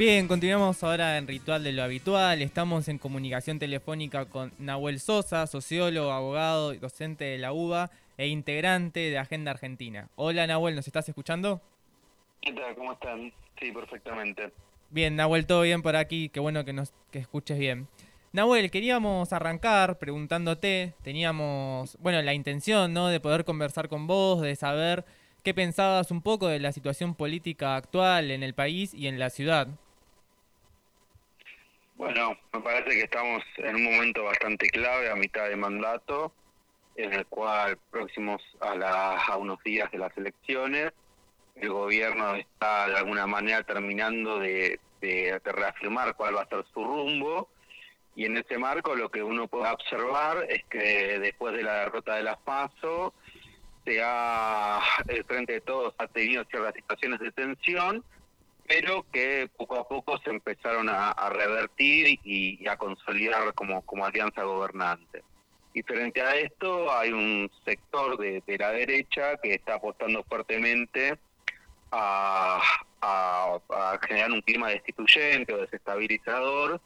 Bien, continuamos ahora en Ritual de lo Habitual. Estamos en comunicación telefónica con Nahuel Sosa, sociólogo, abogado, docente de la UBA e integrante de Agenda Argentina. Hola Nahuel, ¿nos estás escuchando? ¿Qué tal? ¿Cómo están? Sí, perfectamente. Bien, Nahuel, todo bien por aquí. Qué bueno que nos que escuches bien. Nahuel, queríamos arrancar preguntándote, teníamos, bueno, la intención, ¿no? De poder conversar con vos, de saber qué pensabas un poco de la situación política actual en el país y en la ciudad. Bueno, me parece que estamos en un momento bastante clave a mitad de mandato, en el cual próximos a, a unos días de las elecciones, el gobierno está de alguna manera terminando de, reafirmar cuál va a ser su rumbo. Y en ese marco lo que uno puede observar es que después de la derrota de las PASO, se ha, el Frente de Todos ha tenido ciertas situaciones de tensión, pero que poco a poco se empezaron a, revertir y, a consolidar como, como alianza gobernante. Y frente a esto hay un sector de, la derecha que está apostando fuertemente a, generar un clima destituyente o desestabilizador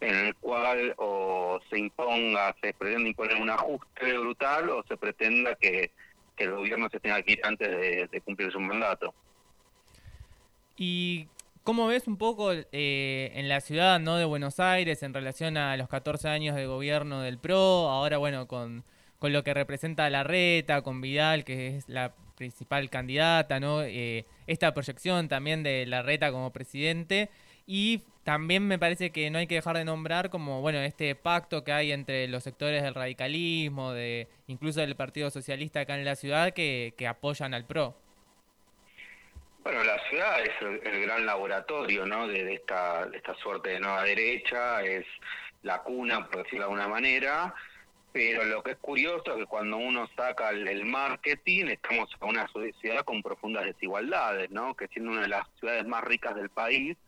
en el cual o se imponga, se pretende imponer un ajuste brutal o se pretenda que, el gobierno se tenga que ir antes de cumplir su mandato. ¿Y cómo ves un poco eh, en la ciudad ¿no? de Buenos Aires en relación a los 14 años de gobierno del PRO? Ahora, bueno, con, con lo que representa la reta, con Vidal, que es la principal candidata, ¿no? Eh, esta proyección también de la reta como presidente. Y también me parece que no hay que dejar de nombrar como, bueno, este pacto que hay entre los sectores del radicalismo, de incluso del Partido Socialista acá en la ciudad, que, que apoyan al PRO. Bueno, la ciudad es el, gran laboratorio ¿no? de, esta, suerte de nueva derecha, es la cuna, por decirlo de alguna manera, pero lo que es curioso es que cuando uno saca el, marketing, estamos en una ciudad con profundas desigualdades, ¿no? que siendo una de las ciudades más ricas del país,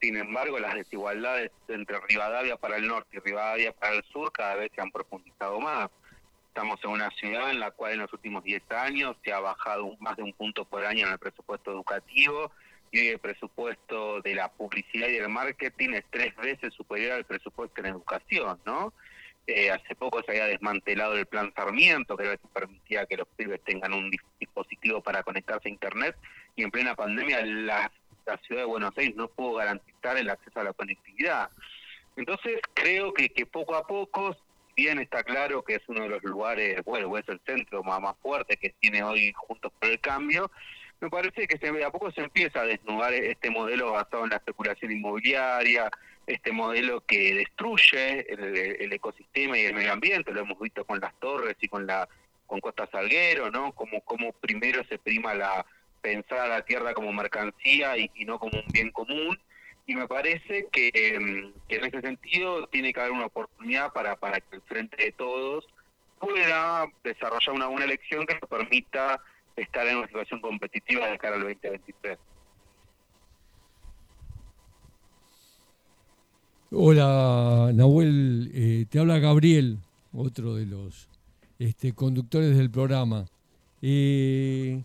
sin embargo las desigualdades entre Rivadavia para el norte y Rivadavia para el sur cada vez se han profundizado más. Estamos en una ciudad en la cual en los últimos 10 años se ha bajado más de un punto por año en el presupuesto educativo y hoy el presupuesto de la publicidad y del marketing es tres veces superior al presupuesto en educación, ¿no? Eh, hace poco se había desmantelado el plan Sarmiento, que permitía que los pibes tengan un dispositivo para conectarse a Internet, y en plena pandemia la, ciudad de Buenos Aires no pudo garantizar el acceso a la conectividad. Entonces creo que, que poco a poco bien está claro que es uno de los lugares, bueno, es el centro más, más fuerte que tiene hoy Juntos por el Cambio, me parece que se, a poco se empieza a desnudar este modelo basado en la especulación inmobiliaria, este modelo que destruye el, ecosistema y el medio ambiente, lo hemos visto con las torres y con la con Costa Salguero, ¿no? Como, como primero se prima la pensar a la tierra como mercancía y no como un bien común, y me parece que, em, que, en ese sentido tiene que haber una oportunidad para, para que el Frente de Todos pueda desarrollar una buena elección que nos permita estar en una situación competitiva de cara al 2023. Hola Nahuel, eh, te habla Gabriel, otro de los este, conductores del programa. Eh,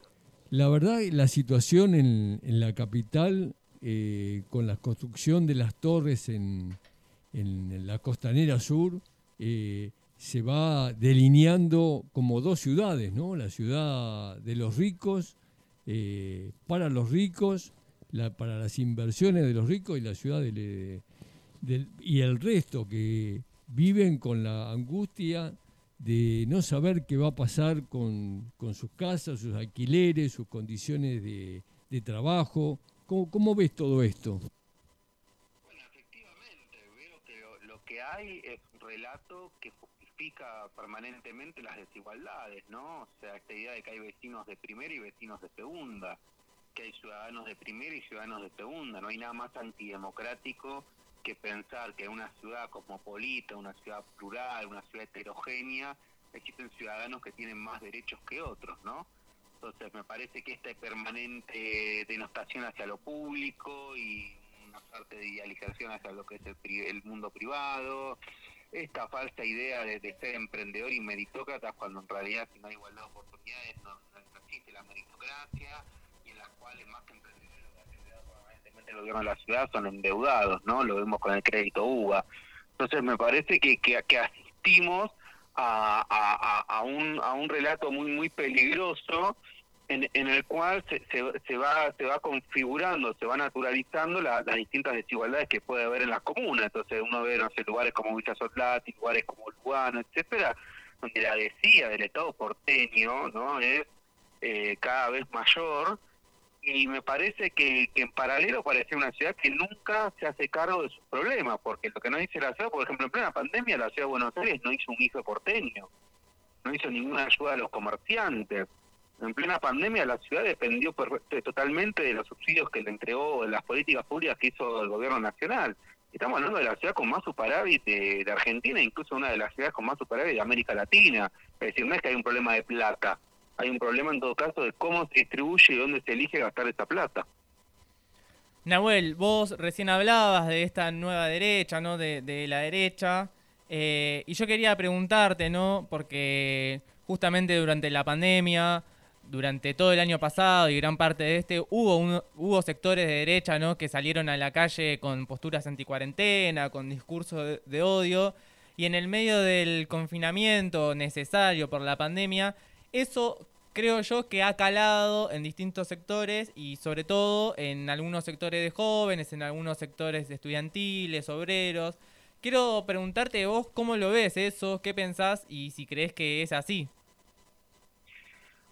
la verdad, la situación en, en la capital eh, con la construcción de las torres en, la costanera sur, eh, se va delineando como dos ciudades, ¿no? La ciudad de los ricos, eh, para los ricos, para las inversiones de los ricos y la ciudad y el resto que viven con la angustia de no saber qué va a pasar con, sus casas, sus alquileres, sus condiciones de trabajo, ¿Cómo, ¿Cómo, ves todo esto? Bueno, efectivamente, veo que lo, que hay es un relato que justifica permanentemente las desigualdades, ¿no? O sea, esta idea de que hay vecinos de primera y vecinos de segunda, que hay ciudadanos de primera y ciudadanos de segunda, no hay nada más antidemocrático que pensar que una ciudad cosmopolita, una ciudad plural, una ciudad heterogénea, existen ciudadanos que tienen más derechos que otros, ¿no? Entonces me parece que esta permanente denostación hacia lo público y una parte de idealización hacia lo que es el, mundo privado, esta falsa idea de, ser emprendedor y meritócrata cuando en realidad si no hay igualdad de oportunidades no, existe la meritocracia y en las cuales más que emprendedores el gobierno de la ciudad son endeudados, ¿no? Lo vemos con el crédito UBA. Entonces me parece que, que, asistimos a, a, a, un, a un relato muy, muy peligroso en, en el cual se, se, va se va configurando, se va naturalizando las distintas desigualdades que puede haber en las comunas. Entonces uno ve, no sé, lugares como Villa Sotlati, lugares como Lugano, etcétera, donde la decía del Estado porteño no es eh, cada vez mayor y me parece que, en paralelo parece una ciudad que nunca se hace cargo de sus problemas, porque lo que no dice la ciudad, por ejemplo, en plena pandemia la ciudad de Buenos Aires no hizo un hijo porteño, no hizo ninguna ayuda a los comerciantes, en plena pandemia la ciudad dependió totalmente de los subsidios que le entregó, las políticas públicas que hizo el gobierno nacional. Estamos hablando de la ciudad con más superávit de, Argentina, incluso una de las ciudades con más superávit de América Latina. Es decir, no es que hay un problema de plata, hay un problema en todo caso de cómo se distribuye y dónde se elige gastar esa plata. Nahuel, vos recién hablabas de esta nueva derecha, ¿no? De, la derecha. Eh, y yo quería preguntarte, ¿no? Porque justamente durante la pandemia durante todo el año pasado y gran parte de este hubo hubo sectores de derecha ¿no? que salieron a la calle con posturas anticuarentena, con discursos de, odio y en el medio del confinamiento necesario por la pandemia, eso creo yo que ha calado en distintos sectores y sobre todo en algunos sectores de jóvenes, en algunos sectores estudiantiles, obreros. Quiero preguntarte vos cómo lo ves eso, qué pensás y si crees que es así.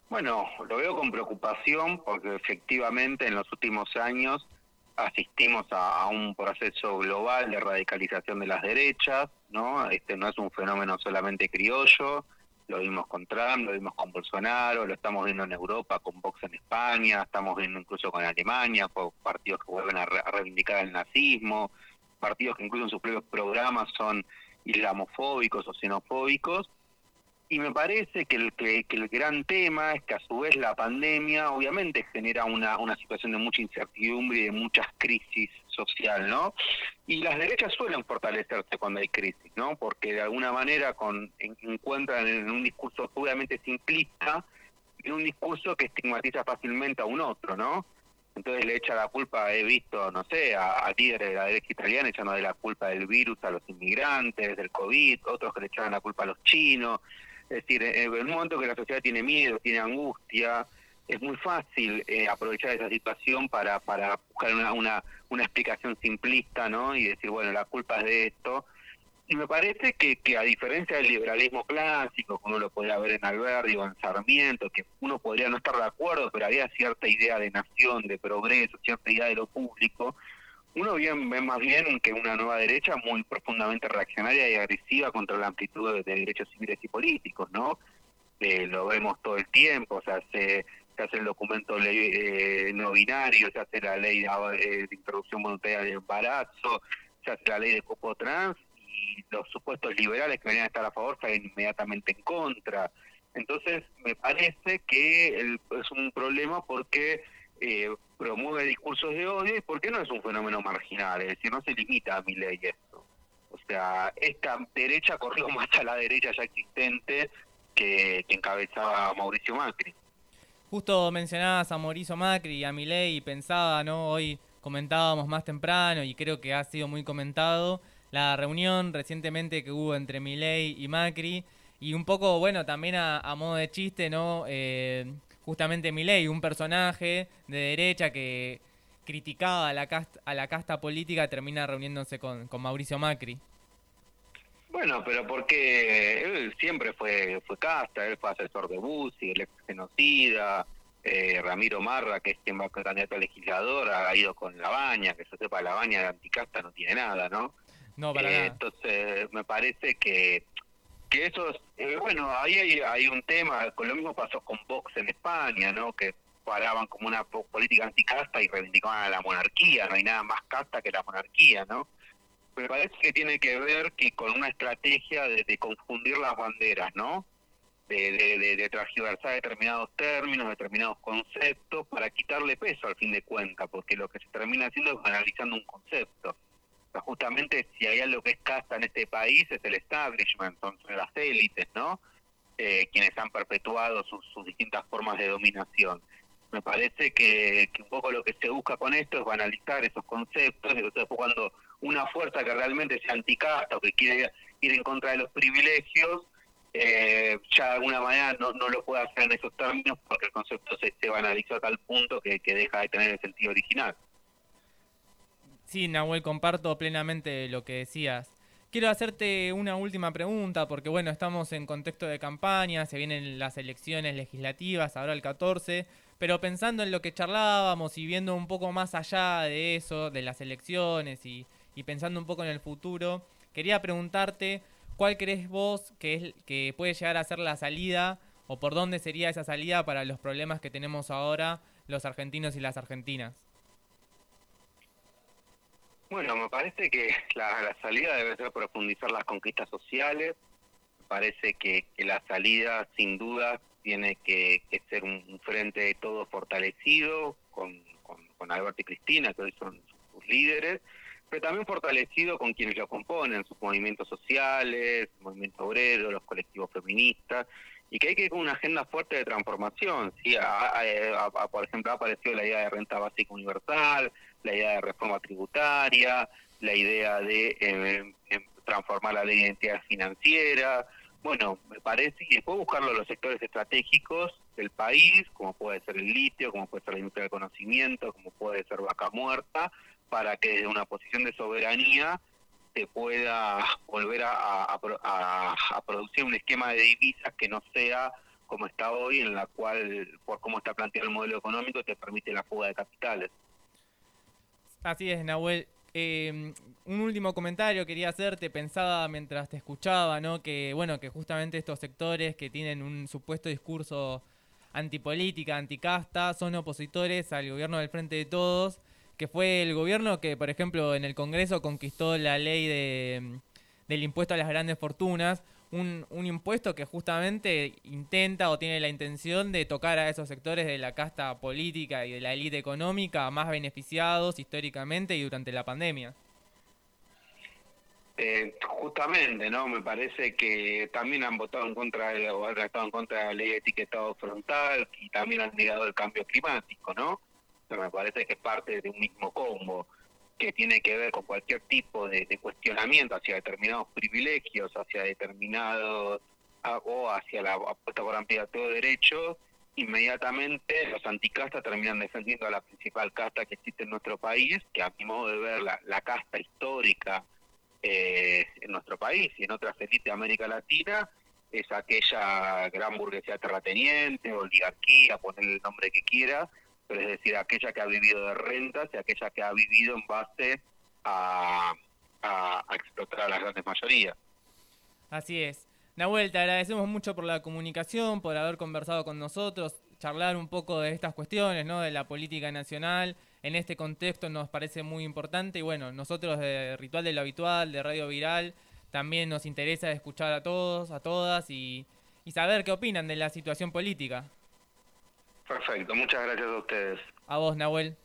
Bueno, lo veo con preocupación porque efectivamente en los últimos años asistimos a, un proceso global de radicalización de las derechas, ¿no? Este no es un fenómeno solamente criollo, lo vimos con Trump, lo vimos con Bolsonaro, lo estamos viendo en Europa con Vox en España, estamos viendo incluso con Alemania, partidos que vuelven a, reivindicar el nazismo, partidos que incluso en sus propios programas son islamofóbicos o xenofóbicos, y me parece que el, que, el gran tema es que a su vez la pandemia obviamente genera una, una situación de mucha incertidumbre y de muchas crisis social, ¿no? Y las derechas suelen fortalecerse cuando hay crisis, ¿no? Porque de alguna manera con, encuentran en un discurso obviamente simplista, en un discurso que estigmatiza fácilmente a un otro, ¿no? Entonces le echa la culpa, he visto, no sé, a, a líderes de la derecha italiana echando de la culpa del virus a los inmigrantes, del COVID, otros que le echaban la culpa a los chinos. Es decir, en un momento que la sociedad tiene miedo, tiene angustia, es muy fácil eh, aprovechar esa situación para, para buscar una, una, una explicación simplista, ¿no? Y decir, bueno, la culpa es de esto. Y me parece que, que a diferencia del liberalismo clásico, como uno lo podría ver en Alberti o en Sarmiento, que uno podría no estar de acuerdo, pero había cierta idea de nación, de progreso, cierta idea de lo público, uno bien, ve más bien que una nueva derecha muy profundamente reaccionaria y agresiva contra la amplitud de, derechos civiles y políticos, ¿no? Eh, lo vemos todo el tiempo, o sea, se, se hace el documento ley, eh, no binario, se hace la ley de, eh, introducción voluntaria del embarazo, se hace la ley de cupo trans y los supuestos liberales que venían a estar a favor salen inmediatamente en contra. Entonces, me parece que es un problema porque eh, promueve discursos de odio y porque no es un fenómeno marginal, es decir, no se limita a mi ley esto. O sea, esta derecha corrió más a la derecha ya existente que, encabezaba Mauricio Macri. Justo mencionabas a Mauricio Macri y a Milei y pensaba, ¿no? Hoy comentábamos más temprano y creo que ha sido muy comentado la reunión recientemente que hubo entre Milei y Macri y un poco, bueno, también a, modo de chiste, ¿no? Eh, justamente Milei, un personaje de derecha que criticaba a la casta, a la casta política, termina reuniéndose con Mauricio Macri. Bueno, pero porque él siempre fue fue casta, él fue asesor de Bussi, el ex genocida, eh, Ramiro Marra, que es quien va a candidato a legislador, ha ido con La Baña, que se sepa, La Baña de anticasta no tiene nada, ¿no? No, para eh, Entonces, me parece que que eso, eh, bueno, ahí hay, hay, un tema, con lo mismo pasó con Vox en España, ¿no? Que paraban como una política anticasta y reivindicaban a la monarquía, no hay nada más casta que la monarquía, ¿no? Me parece que tiene que ver que con una estrategia de, confundir las banderas, ¿no? De, de, de, transgiversar determinados términos, determinados conceptos, para quitarle peso al fin de cuentas, porque lo que se termina haciendo es analizando un concepto justamente si hay algo que es casta en este país es el establishment, son las élites, ¿no? Eh, quienes han perpetuado sus, distintas formas de dominación. Me parece que, un poco lo que se busca con esto es banalizar esos conceptos, y después cuando una fuerza que realmente sea anticasta o que quiere ir en contra de los privilegios, eh, ya de alguna manera no, no lo puede hacer en esos términos porque el concepto se, se banalizó a tal punto que, que deja de tener el sentido original. Sí, Nahuel, comparto plenamente lo que decías. Quiero hacerte una última pregunta, porque bueno, estamos en contexto de campaña, se vienen las elecciones legislativas, ahora el 14, pero pensando en lo que charlábamos y viendo un poco más allá de eso, de las elecciones y, pensando un poco en el futuro, quería preguntarte cuál crees vos que, es, que puede llegar a ser la salida o por dónde sería esa salida para los problemas que tenemos ahora los argentinos y las argentinas. Bueno, me parece que la, salida debe ser profundizar las conquistas sociales. Me parece que, la salida, sin duda, tiene que, ser un, frente de todo fortalecido con, con, Alberto y Cristina, que hoy son sus líderes, pero también fortalecido con quienes lo componen, sus movimientos sociales, el movimiento obrero, los colectivos feministas, y que hay que ir con una agenda fuerte de transformación. ¿sí? por ejemplo, ha aparecido la idea de renta básica universal, la idea de reforma tributaria, la idea de eh, transformar la ley de identidad financiera. Bueno, me parece que después buscarlo en los sectores estratégicos del país, como puede ser el litio, como puede ser la industria del conocimiento, como puede ser vaca muerta, para que desde una posición de soberanía se pueda volver a, producir un esquema de divisas que no sea como está hoy, en la cual, por cómo está planteado el modelo económico, te permite la fuga de capitales. Así es, Nahuel. Em, un último comentario quería hacerte, pensaba mientras te escuchaba, ¿no? Que bueno, que justamente estos sectores que tienen un supuesto discurso antipolítica, anticasta, son opositores al gobierno del Frente de Todos, que fue el gobierno que, por ejemplo, en el Congreso conquistó la ley de, del impuesto a las grandes fortunas, un, un, impuesto que justamente intenta o tiene la intención de tocar a esos sectores de la casta política y de la élite económica más beneficiados históricamente y durante la pandemia. Eh, justamente, ¿no? Me parece que también han votado en contra de, o han estado en contra de la ley de etiquetado frontal y también han negado el cambio climático, ¿no? Me parece que es parte de un mismo combo que tiene que ver con cualquier tipo de, cuestionamiento hacia determinados privilegios, hacia determinados o hacia la apuesta por ampliar todo derecho, inmediatamente los anticastas terminan defendiendo a la principal casta que existe en nuestro país, que a mi modo de ver la, casta histórica eh, en nuestro país y en otras élites de América Latina, es aquella gran burguesía terrateniente, oligarquía, ponerle el nombre que quiera, pero es decir, aquella que ha vivido de rentas y aquella que ha vivido en base a, explotar a las grandes mayorías. Así es. Nahuel, te agradecemos mucho por la comunicación, por haber conversado con nosotros, charlar un poco de estas cuestiones, ¿no? de la política nacional. En este contexto nos parece muy importante y bueno, nosotros de Ritual de lo Habitual, de Radio Viral, también nos interesa escuchar a todos, a todas y saber qué opinan de la situación política. Perfecto, muchas gracias a ustedes. A vos, Nahuel.